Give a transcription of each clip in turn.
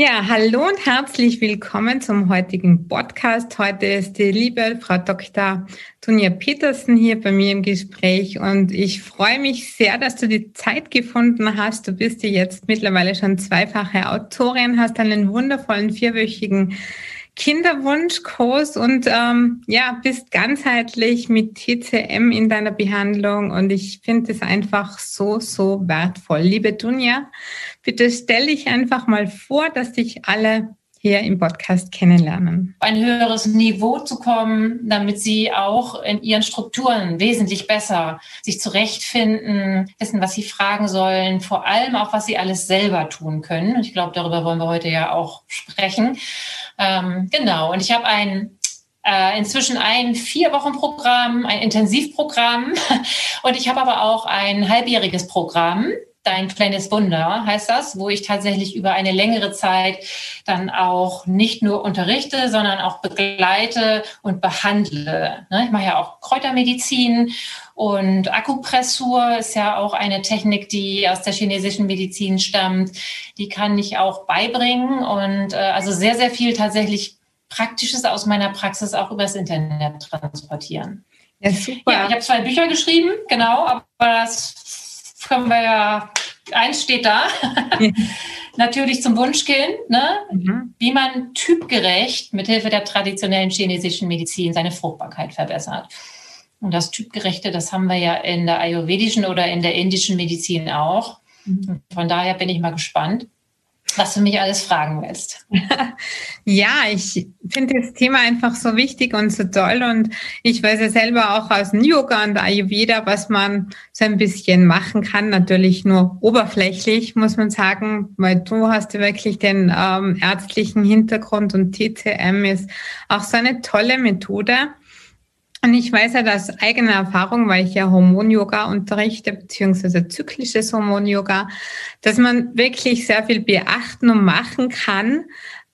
Ja, hallo und herzlich willkommen zum heutigen Podcast. Heute ist die liebe Frau Dr. Tunja Petersen hier bei mir im Gespräch und ich freue mich sehr, dass du die Zeit gefunden hast. Du bist ja jetzt mittlerweile schon zweifache Autorin, hast einen wundervollen vierwöchigen Kinderwunschkurs und ähm, ja, bist ganzheitlich mit TCM in deiner Behandlung und ich finde es einfach so, so wertvoll. Liebe Dunja, bitte stell dich einfach mal vor, dass dich alle hier im Podcast kennenlernen. Ein höheres Niveau zu kommen, damit sie auch in ihren Strukturen wesentlich besser sich zurechtfinden, wissen, was sie fragen sollen, vor allem auch, was sie alles selber tun können. Ich glaube, darüber wollen wir heute ja auch sprechen. Ähm, genau, und ich habe ein äh, inzwischen ein vier Wochen Programm, ein Intensivprogramm und ich habe aber auch ein halbjähriges Programm. Dein kleines Wunder heißt das, wo ich tatsächlich über eine längere Zeit dann auch nicht nur unterrichte, sondern auch begleite und behandle. Ne? Ich mache ja auch Kräutermedizin und Akupressur ist ja auch eine Technik, die aus der chinesischen Medizin stammt. Die kann ich auch beibringen und äh, also sehr, sehr viel tatsächlich Praktisches aus meiner Praxis auch übers Internet transportieren. Ja, super. Ja, ich habe zwei Bücher geschrieben, genau, aber das können wir ja, eins steht da. Natürlich zum Wunschkind, ne? Mhm. wie man typgerecht mithilfe der traditionellen chinesischen Medizin seine Fruchtbarkeit verbessert. Und das Typgerechte, das haben wir ja in der ayurvedischen oder in der indischen Medizin auch. Mhm. Von daher bin ich mal gespannt, was du mich alles fragen willst. ja, ich finde das Thema einfach so wichtig und so toll. Und ich weiß ja selber auch aus dem Yoga und Ayurveda, was man so ein bisschen machen kann. Natürlich nur oberflächlich, muss man sagen, weil du hast ja wirklich den ähm, ärztlichen Hintergrund und TCM ist auch so eine tolle Methode und ich weiß ja aus eigener Erfahrung, weil ich ja Hormon-Yoga unterrichte, beziehungsweise zyklisches Hormon-Yoga, dass man wirklich sehr viel beachten und machen kann,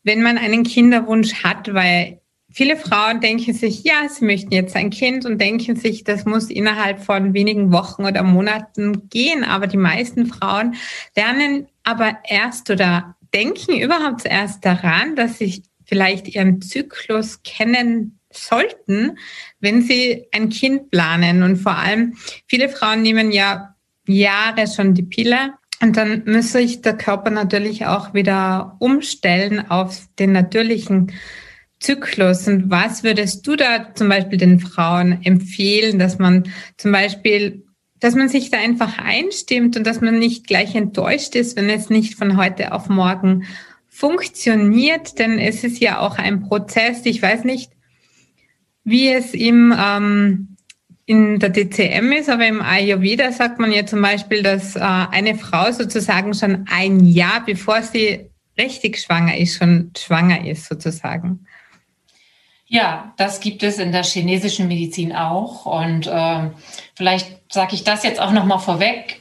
wenn man einen Kinderwunsch hat, weil viele Frauen denken sich, ja, sie möchten jetzt ein Kind und denken sich, das muss innerhalb von wenigen Wochen oder Monaten gehen. Aber die meisten Frauen lernen aber erst oder denken überhaupt erst daran, dass sie vielleicht ihren Zyklus kennen sollten, wenn sie ein Kind planen. Und vor allem, viele Frauen nehmen ja Jahre schon die Pille. Und dann müsste sich der Körper natürlich auch wieder umstellen auf den natürlichen Zyklus. Und was würdest du da zum Beispiel den Frauen empfehlen, dass man zum Beispiel dass man sich da einfach einstimmt und dass man nicht gleich enttäuscht ist, wenn es nicht von heute auf morgen funktioniert, denn es ist ja auch ein Prozess. Ich weiß nicht, wie es im, ähm, in der DCM ist, aber im Ayurveda sagt man ja zum Beispiel, dass äh, eine Frau sozusagen schon ein Jahr, bevor sie richtig schwanger ist, schon schwanger ist sozusagen. Ja, das gibt es in der chinesischen Medizin auch. Und äh, vielleicht sage ich das jetzt auch noch mal vorweg.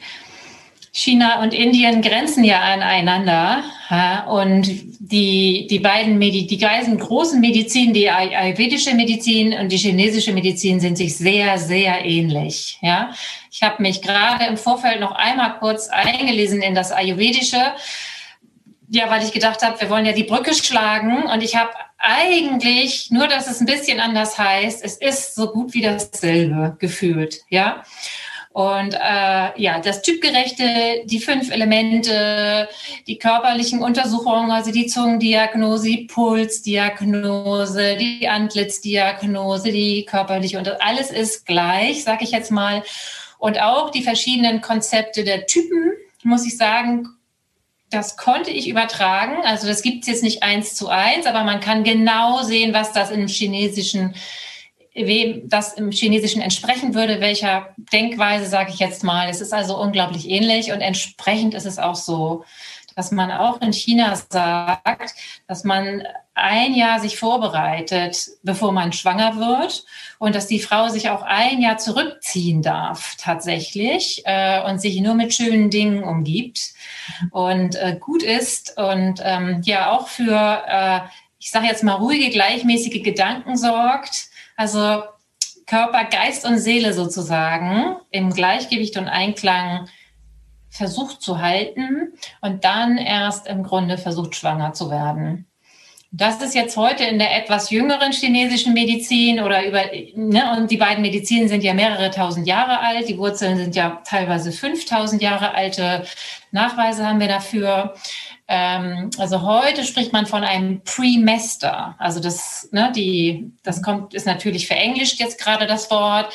China und Indien grenzen ja aneinander. Und die, die beiden Medi die beiden großen Medizin, die ayurvedische Medizin und die chinesische Medizin, sind sich sehr, sehr ähnlich. Ja, ich habe mich gerade im Vorfeld noch einmal kurz eingelesen in das Ayurvedische. Ja, weil ich gedacht habe, wir wollen ja die Brücke schlagen. Und ich habe eigentlich, nur dass es ein bisschen anders heißt, es ist so gut wie dasselbe gefühlt. Ja. Und äh, ja, das Typgerechte, die fünf Elemente, die körperlichen Untersuchungen, also die Zungendiagnose, die Pulsdiagnose, die Antlitzdiagnose, die körperliche und alles ist gleich, sag ich jetzt mal. Und auch die verschiedenen Konzepte der Typen, muss ich sagen, das konnte ich übertragen. Also das gibt es jetzt nicht eins zu eins, aber man kann genau sehen, was das im chinesischen wem das im Chinesischen entsprechen würde, welcher Denkweise, sage ich jetzt mal. Es ist also unglaublich ähnlich und entsprechend ist es auch so, dass man auch in China sagt, dass man ein Jahr sich vorbereitet, bevor man schwanger wird und dass die Frau sich auch ein Jahr zurückziehen darf tatsächlich äh, und sich nur mit schönen Dingen umgibt und äh, gut ist und ähm, ja auch für, äh, ich sage jetzt mal, ruhige, gleichmäßige Gedanken sorgt also Körper, Geist und Seele sozusagen im Gleichgewicht und Einklang versucht zu halten und dann erst im Grunde versucht, schwanger zu werden. Das ist jetzt heute in der etwas jüngeren chinesischen Medizin oder über, ne, und die beiden Medizinen sind ja mehrere tausend Jahre alt. Die Wurzeln sind ja teilweise 5000 Jahre alte. Nachweise haben wir dafür. Ähm, also heute spricht man von einem Premester. Also das, ne, die, das kommt, ist natürlich verenglischt jetzt gerade das Wort.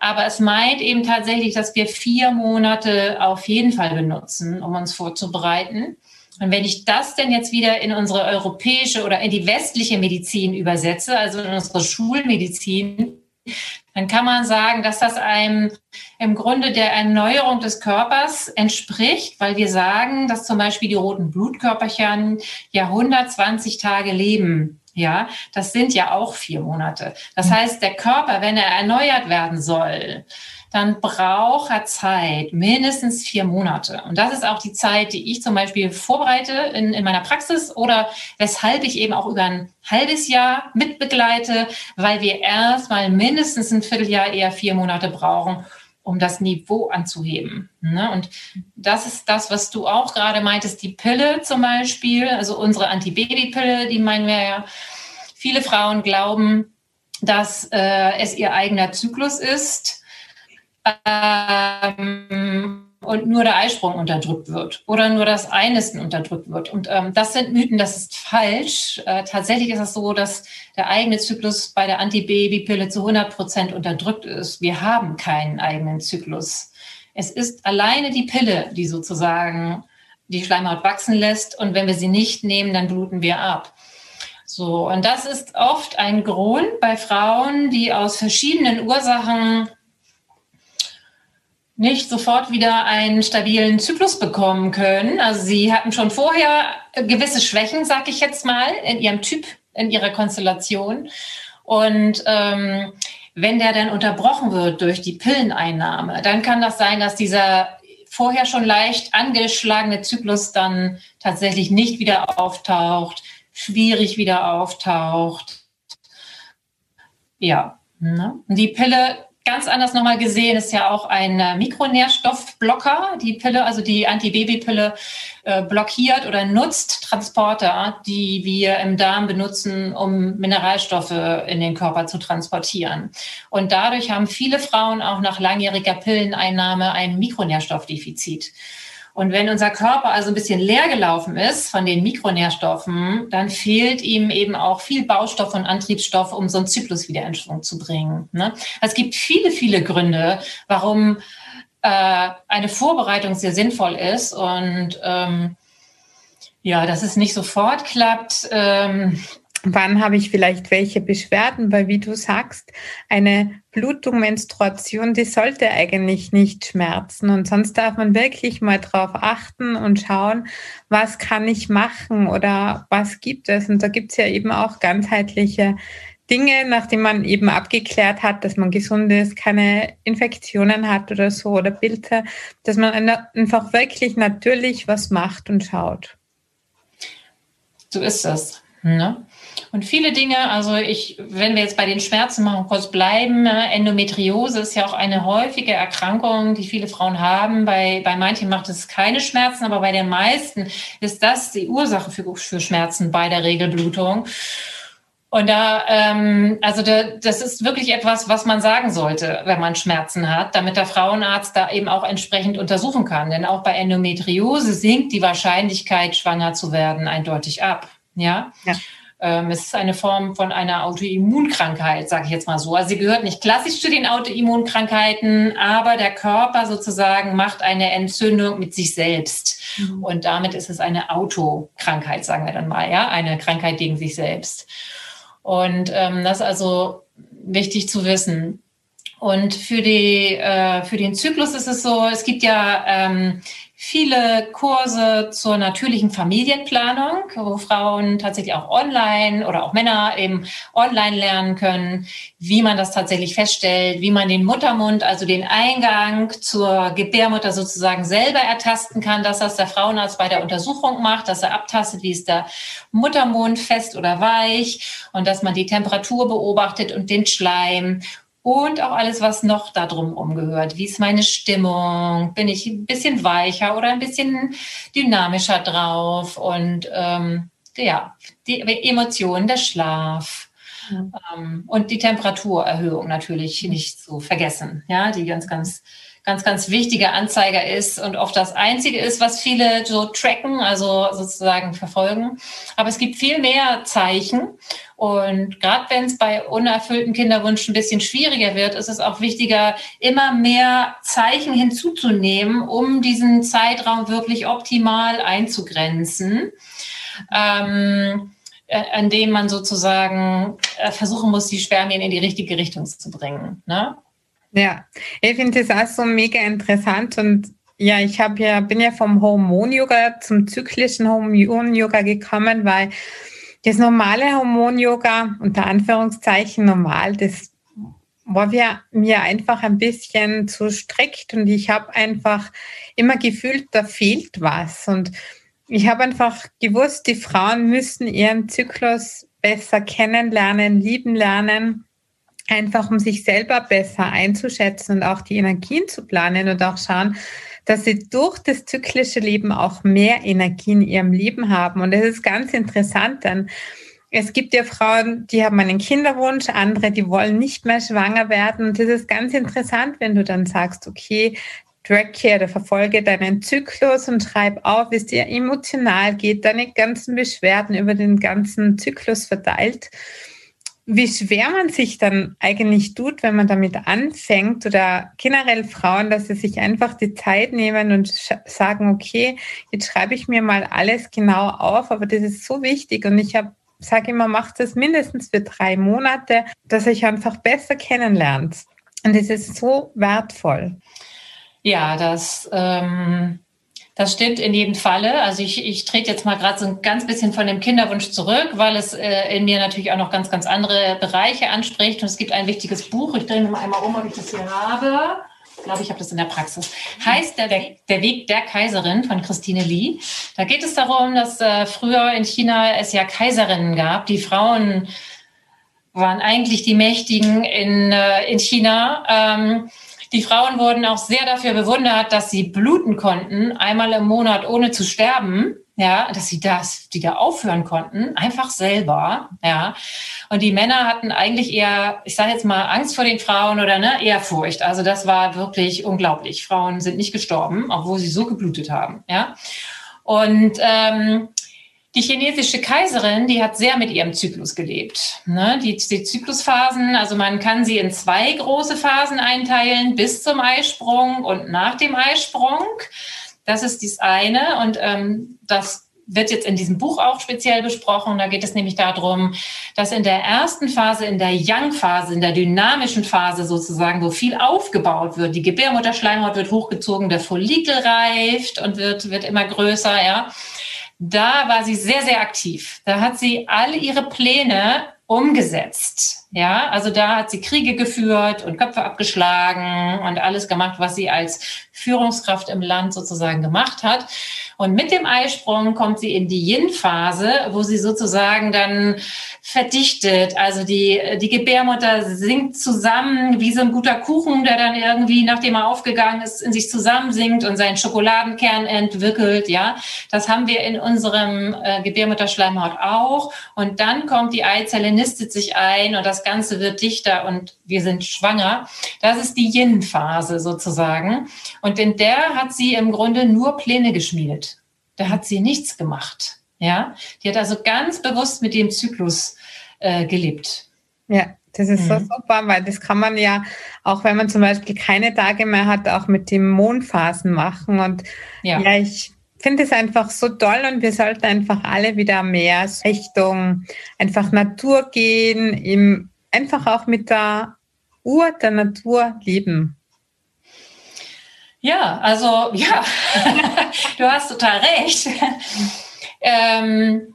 Aber es meint eben tatsächlich, dass wir vier Monate auf jeden Fall benutzen, um uns vorzubereiten. Und wenn ich das denn jetzt wieder in unsere europäische oder in die westliche Medizin übersetze, also in unsere Schulmedizin, dann kann man sagen, dass das einem im Grunde der Erneuerung des Körpers entspricht, weil wir sagen, dass zum Beispiel die roten Blutkörperchen ja 120 Tage leben. Ja, das sind ja auch vier Monate. Das heißt, der Körper, wenn er erneuert werden soll, dann braucht er Zeit, mindestens vier Monate. Und das ist auch die Zeit, die ich zum Beispiel vorbereite in, in meiner Praxis oder weshalb ich eben auch über ein halbes Jahr mitbegleite, weil wir erstmal mindestens ein Vierteljahr, eher vier Monate brauchen, um das Niveau anzuheben. Ne? Und das ist das, was du auch gerade meintest, die Pille zum Beispiel, also unsere Antibabypille, die meinen wir ja. Viele Frauen glauben, dass äh, es ihr eigener Zyklus ist ähm, und nur der Eisprung unterdrückt wird oder nur das Einnisten unterdrückt wird. Und ähm, das sind Mythen, das ist falsch. Äh, tatsächlich ist es so, dass der eigene Zyklus bei der Antibabypille zu 100 Prozent unterdrückt ist. Wir haben keinen eigenen Zyklus. Es ist alleine die Pille, die sozusagen die Schleimhaut wachsen lässt. Und wenn wir sie nicht nehmen, dann bluten wir ab. So, und das ist oft ein Grund bei Frauen, die aus verschiedenen Ursachen nicht sofort wieder einen stabilen Zyklus bekommen können. Also sie hatten schon vorher gewisse Schwächen, sag ich jetzt mal, in ihrem Typ, in ihrer Konstellation. Und ähm, wenn der dann unterbrochen wird durch die Pilleneinnahme, dann kann das sein, dass dieser vorher schon leicht angeschlagene Zyklus dann tatsächlich nicht wieder auftaucht, schwierig wieder auftaucht. Ja, ne? die Pille ganz anders nochmal gesehen ist ja auch ein äh, Mikronährstoffblocker. Die Pille, also die Antibabypille, äh, blockiert oder nutzt Transporter, die wir im Darm benutzen, um Mineralstoffe in den Körper zu transportieren. Und dadurch haben viele Frauen auch nach langjähriger Pilleneinnahme ein Mikronährstoffdefizit. Und wenn unser Körper also ein bisschen leer gelaufen ist von den Mikronährstoffen, dann fehlt ihm eben auch viel Baustoff und Antriebsstoff, um so einen Zyklus wieder in Schwung zu bringen. Ne? Es gibt viele, viele Gründe, warum äh, eine Vorbereitung sehr sinnvoll ist. Und ähm, ja, dass es nicht sofort klappt, ähm, Wann habe ich vielleicht welche Beschwerden? Weil wie du sagst, eine Blutung, Menstruation, die sollte eigentlich nicht schmerzen. Und sonst darf man wirklich mal drauf achten und schauen, was kann ich machen oder was gibt es. Und da gibt es ja eben auch ganzheitliche Dinge, nachdem man eben abgeklärt hat, dass man gesund ist, keine Infektionen hat oder so oder Pilze, dass man einfach wirklich natürlich was macht und schaut. So ist das. Ne? Und viele Dinge, also ich, wenn wir jetzt bei den Schmerzen mal kurz bleiben, ne, Endometriose ist ja auch eine häufige Erkrankung, die viele Frauen haben. Bei, bei manchen macht es keine Schmerzen, aber bei den meisten ist das die Ursache für, für Schmerzen bei der Regelblutung. Und da, ähm, also da, das ist wirklich etwas, was man sagen sollte, wenn man Schmerzen hat, damit der Frauenarzt da eben auch entsprechend untersuchen kann. Denn auch bei Endometriose sinkt die Wahrscheinlichkeit, schwanger zu werden, eindeutig ab. Ja. ja. Ähm, es ist eine Form von einer Autoimmunkrankheit, sage ich jetzt mal so. Also sie gehört nicht klassisch zu den Autoimmunkrankheiten, aber der Körper sozusagen macht eine Entzündung mit sich selbst. Mhm. Und damit ist es eine Autokrankheit, sagen wir dann mal, ja, eine Krankheit gegen sich selbst. Und ähm, das ist also wichtig zu wissen. Und für, die, äh, für den Zyklus ist es so, es gibt ja ähm, viele Kurse zur natürlichen Familienplanung, wo Frauen tatsächlich auch online oder auch Männer eben online lernen können, wie man das tatsächlich feststellt, wie man den Muttermund, also den Eingang zur Gebärmutter sozusagen selber ertasten kann, dass das der Frauenarzt bei der Untersuchung macht, dass er abtastet, wie ist der Muttermund fest oder weich und dass man die Temperatur beobachtet und den Schleim und auch alles, was noch da drumherum gehört. Wie ist meine Stimmung? Bin ich ein bisschen weicher oder ein bisschen dynamischer drauf? Und ähm, ja, die Emotionen, der Schlaf. Mhm. Ähm, und die Temperaturerhöhung natürlich nicht zu vergessen, ja, die ganz, ganz ganz, ganz wichtiger Anzeiger ist und oft das einzige ist, was viele so tracken, also sozusagen verfolgen. Aber es gibt viel mehr Zeichen. Und gerade wenn es bei unerfüllten Kinderwunsch ein bisschen schwieriger wird, ist es auch wichtiger, immer mehr Zeichen hinzuzunehmen, um diesen Zeitraum wirklich optimal einzugrenzen. Ähm, äh, an dem man sozusagen äh, versuchen muss, die Spermien in die richtige Richtung zu bringen. Ne? Ja, ich finde das auch so mega interessant und ja, ich habe ja, bin ja vom Hormon-Yoga zum zyklischen Hormon-Yoga gekommen, weil das normale Hormon-Yoga, unter Anführungszeichen normal, das war mir einfach ein bisschen zu strikt und ich habe einfach immer gefühlt, da fehlt was. Und ich habe einfach gewusst, die Frauen müssen ihren Zyklus besser kennenlernen, lieben lernen einfach um sich selber besser einzuschätzen und auch die Energien zu planen und auch schauen, dass sie durch das zyklische Leben auch mehr Energie in ihrem Leben haben. Und das ist ganz interessant, denn es gibt ja Frauen, die haben einen Kinderwunsch, andere, die wollen nicht mehr schwanger werden. Und das ist ganz interessant, wenn du dann sagst, okay, track hier oder verfolge deinen Zyklus und schreib auf, wie es dir emotional geht, deine ganzen Beschwerden über den ganzen Zyklus verteilt wie schwer man sich dann eigentlich tut, wenn man damit anfängt oder generell Frauen, dass sie sich einfach die Zeit nehmen und sagen, okay, jetzt schreibe ich mir mal alles genau auf, aber das ist so wichtig und ich sage immer, macht das mindestens für drei Monate, dass ich einfach besser kennenlernt. Und das ist so wertvoll. Ja, das ähm, das stimmt in jedem Falle. Also ich, ich trete jetzt mal gerade so ein ganz bisschen von dem Kinderwunsch zurück, weil es äh, in mir natürlich auch noch ganz, ganz andere Bereiche anspricht. Und es gibt ein wichtiges Buch. Ich drehe mal einmal um, ob ich das hier habe. Ich glaube, ich habe das in der Praxis. Heißt der, der Weg der Kaiserin von Christine Lee. Da geht es darum, dass äh, früher in China es ja Kaiserinnen gab. Die Frauen waren eigentlich die Mächtigen in, äh, in China. Ähm, die Frauen wurden auch sehr dafür bewundert, dass sie bluten konnten, einmal im Monat ohne zu sterben. Ja, dass sie das, die da aufhören konnten, einfach selber, ja. Und die Männer hatten eigentlich eher, ich sage jetzt mal, Angst vor den Frauen oder ne, eher Furcht. Also das war wirklich unglaublich. Frauen sind nicht gestorben, obwohl sie so geblutet haben, ja. Und ähm, die chinesische Kaiserin, die hat sehr mit ihrem Zyklus gelebt. Ne? Die, die Zyklusphasen, also man kann sie in zwei große Phasen einteilen, bis zum Eisprung und nach dem Eisprung. Das ist das eine und ähm, das wird jetzt in diesem Buch auch speziell besprochen. Da geht es nämlich darum, dass in der ersten Phase, in der Yang-Phase, in der dynamischen Phase sozusagen, wo viel aufgebaut wird, die Gebärmutterschleimhaut wird hochgezogen, der Follikel reift und wird, wird immer größer, ja da war sie sehr, sehr aktiv. Da hat sie alle ihre Pläne umgesetzt. Ja, also da hat sie Kriege geführt und Köpfe abgeschlagen und alles gemacht, was sie als Führungskraft im Land sozusagen gemacht hat. Und mit dem Eisprung kommt sie in die Yin-Phase, wo sie sozusagen dann verdichtet. Also die, die Gebärmutter sinkt zusammen wie so ein guter Kuchen, der dann irgendwie, nachdem er aufgegangen ist, in sich zusammensinkt und seinen Schokoladenkern entwickelt. Ja, das haben wir in unserem äh, Gebärmutterschleimhaut auch. Und dann kommt die Eizelle, nistet sich ein und das Ganze wird dichter und wir sind schwanger. Das ist die Yin-Phase sozusagen. Und in der hat sie im Grunde nur Pläne geschmiedet. Da hat sie nichts gemacht. Ja, die hat also ganz bewusst mit dem Zyklus äh, gelebt. Ja, das ist mhm. so super, weil das kann man ja, auch wenn man zum Beispiel keine Tage mehr hat, auch mit den Mondphasen machen. Und ja, ja ich finde es einfach so toll und wir sollten einfach alle wieder mehr Richtung einfach Natur gehen, im, einfach auch mit der Uhr der Natur leben. Ja, also ja, du hast total recht. ähm,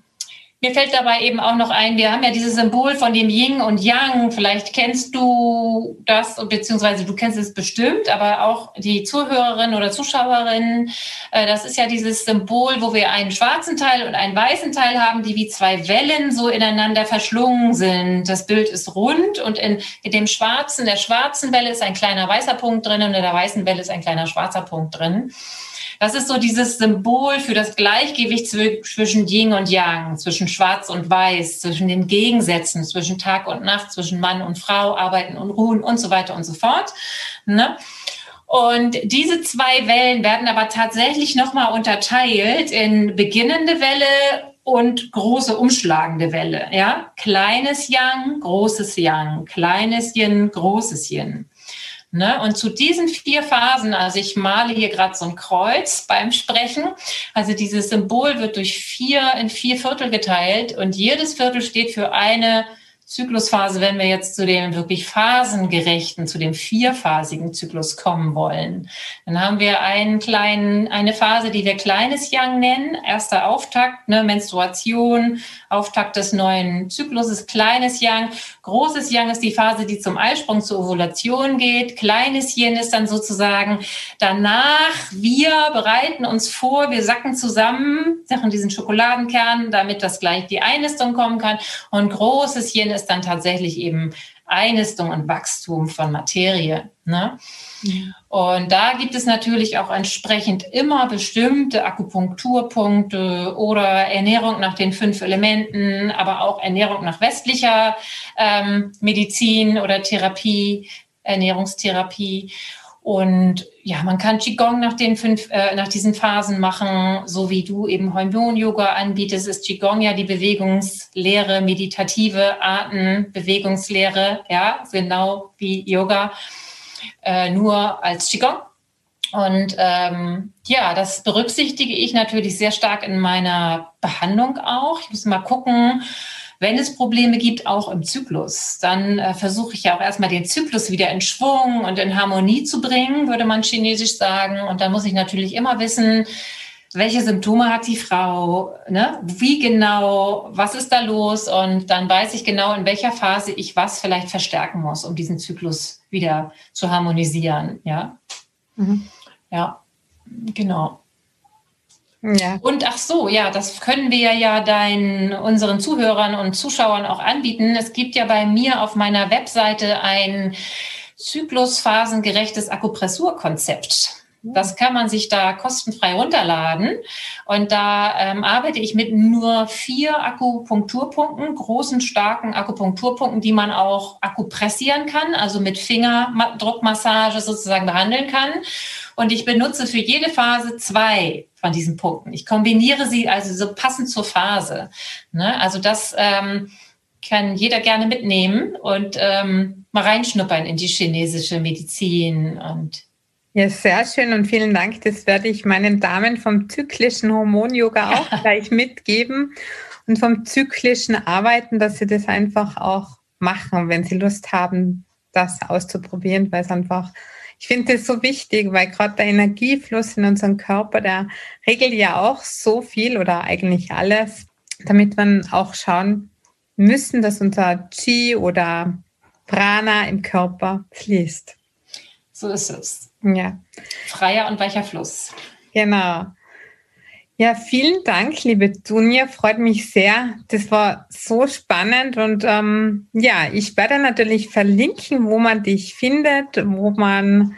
mir fällt dabei eben auch noch ein, wir haben ja dieses Symbol von dem Yin und Yang. Vielleicht kennst du das, beziehungsweise du kennst es bestimmt, aber auch die Zuhörerinnen oder Zuschauerinnen. Äh, das ist ja dieses Symbol, wo wir einen schwarzen Teil und einen weißen Teil haben, die wie zwei Wellen so ineinander verschlungen sind. Das Bild ist rund und in, in dem schwarzen, der schwarzen Welle ist ein kleiner weißer Punkt drin und in der weißen Welle ist ein kleiner schwarzer Punkt drin. Das ist so dieses Symbol für das Gleichgewicht zwischen Yin und Yang, zwischen Schwarz und Weiß, zwischen den Gegensätzen, zwischen Tag und Nacht, zwischen Mann und Frau, Arbeiten und Ruhen und so weiter und so fort. Ne? Und diese zwei Wellen werden aber tatsächlich nochmal unterteilt in beginnende Welle und große umschlagende Welle. Ja, kleines Yang, großes Yang, kleines Yin, großes Yin. Ne? Und zu diesen vier Phasen, also ich male hier gerade so ein Kreuz beim Sprechen, also dieses Symbol wird durch vier in vier Viertel geteilt und jedes Viertel steht für eine Zyklusphase, wenn wir jetzt zu dem wirklich phasengerechten, zu dem vierphasigen Zyklus kommen wollen, dann haben wir einen kleinen, eine Phase, die wir kleines Yang nennen, erster Auftakt, ne, Menstruation, Auftakt des neuen Zykluses, kleines Yang. Großes Yang ist die Phase, die zum Eisprung zur Ovulation geht. Kleines Yin ist dann sozusagen danach, wir bereiten uns vor, wir sacken zusammen, sachen diesen Schokoladenkern, damit das gleich die Einnistung kommen kann. Und großes Yin dann tatsächlich eben Einnistung und Wachstum von Materie. Ne? Und da gibt es natürlich auch entsprechend immer bestimmte Akupunkturpunkte oder Ernährung nach den fünf Elementen, aber auch Ernährung nach westlicher ähm, Medizin oder Therapie, Ernährungstherapie. Und ja, man kann Qigong nach den fünf, äh, nach diesen Phasen machen, so wie du eben Hormon-Yoga anbietest, ist Qigong ja die Bewegungslehre, meditative Arten, Bewegungslehre, ja, genau wie Yoga, äh, nur als Qigong. Und ähm, ja, das berücksichtige ich natürlich sehr stark in meiner Behandlung auch. Ich muss mal gucken, wenn es Probleme gibt, auch im Zyklus, dann äh, versuche ich ja auch erstmal den Zyklus wieder in Schwung und in Harmonie zu bringen, würde man chinesisch sagen. Und dann muss ich natürlich immer wissen, welche Symptome hat die Frau, ne? wie genau, was ist da los und dann weiß ich genau, in welcher Phase ich was vielleicht verstärken muss, um diesen Zyklus wieder zu harmonisieren. Ja, mhm. ja, genau. Ja. Und ach so, ja, das können wir ja deinen, unseren Zuhörern und Zuschauern auch anbieten. Es gibt ja bei mir auf meiner Webseite ein zyklusphasengerechtes Akupressurkonzept. Das kann man sich da kostenfrei runterladen. Und da ähm, arbeite ich mit nur vier Akupunkturpunkten, großen, starken Akupunkturpunkten, die man auch akupressieren kann, also mit Fingerdruckmassage sozusagen behandeln kann. Und ich benutze für jede Phase zwei von diesen Punkten. Ich kombiniere sie also so passend zur Phase. Ne? Also das ähm, kann jeder gerne mitnehmen und ähm, mal reinschnuppern in die chinesische Medizin und ja, sehr schön und vielen Dank. Das werde ich meinen Damen vom zyklischen Hormon-Yoga auch gleich mitgeben und vom zyklischen Arbeiten, dass sie das einfach auch machen, wenn sie Lust haben, das auszuprobieren, weil es einfach ich finde das so wichtig, weil gerade der Energiefluss in unserem Körper, der regelt ja auch so viel oder eigentlich alles, damit wir auch schauen müssen, dass unser Chi oder Prana im Körper fließt. So ist es. Ja. Freier und weicher Fluss. Genau. Ja, vielen Dank, liebe Dunja. Freut mich sehr. Das war so spannend und ähm, ja, ich werde natürlich verlinken, wo man dich findet, wo man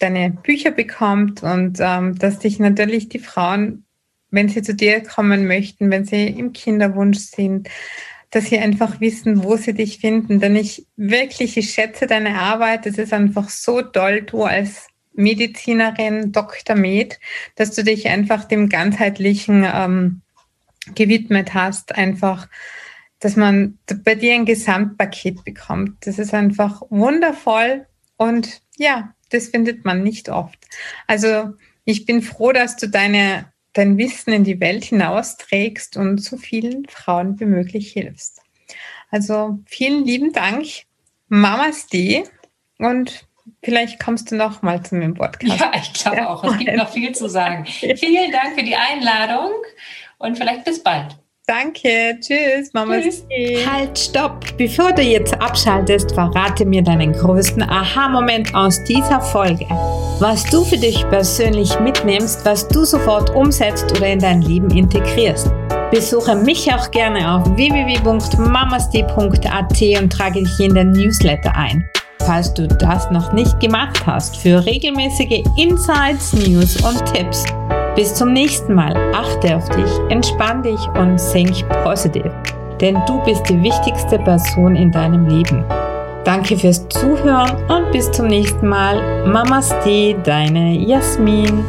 deine Bücher bekommt und ähm, dass dich natürlich die Frauen, wenn sie zu dir kommen möchten, wenn sie im Kinderwunsch sind, dass sie einfach wissen, wo sie dich finden. Denn ich wirklich, ich schätze deine Arbeit. Es ist einfach so toll, du als Medizinerin, Dr. Med, dass du dich einfach dem ganzheitlichen ähm, gewidmet hast, einfach, dass man bei dir ein Gesamtpaket bekommt. Das ist einfach wundervoll und ja, das findet man nicht oft. Also ich bin froh, dass du deine, dein Wissen in die Welt hinausträgst und so vielen Frauen wie möglich hilfst. Also vielen lieben Dank, Mamas D und Vielleicht kommst du noch mal zu mir im Podcast. Ja, ich glaube ja. auch. Es gibt noch viel zu sagen. Vielen Dank für die Einladung und vielleicht bis bald. Danke. Tschüss, Mama. Tschüss. Halt, stopp. Bevor du jetzt abschaltest, verrate mir deinen größten Aha-Moment aus dieser Folge. Was du für dich persönlich mitnimmst, was du sofort umsetzt oder in dein Leben integrierst. Besuche mich auch gerne auf www.mamasti.at und trage dich in den Newsletter ein. Falls du das noch nicht gemacht hast, für regelmäßige Insights, News und Tipps. Bis zum nächsten Mal. Achte auf dich, entspann dich und think positive. Denn du bist die wichtigste Person in deinem Leben. Danke fürs Zuhören und bis zum nächsten Mal. Mamaste, deine Jasmin.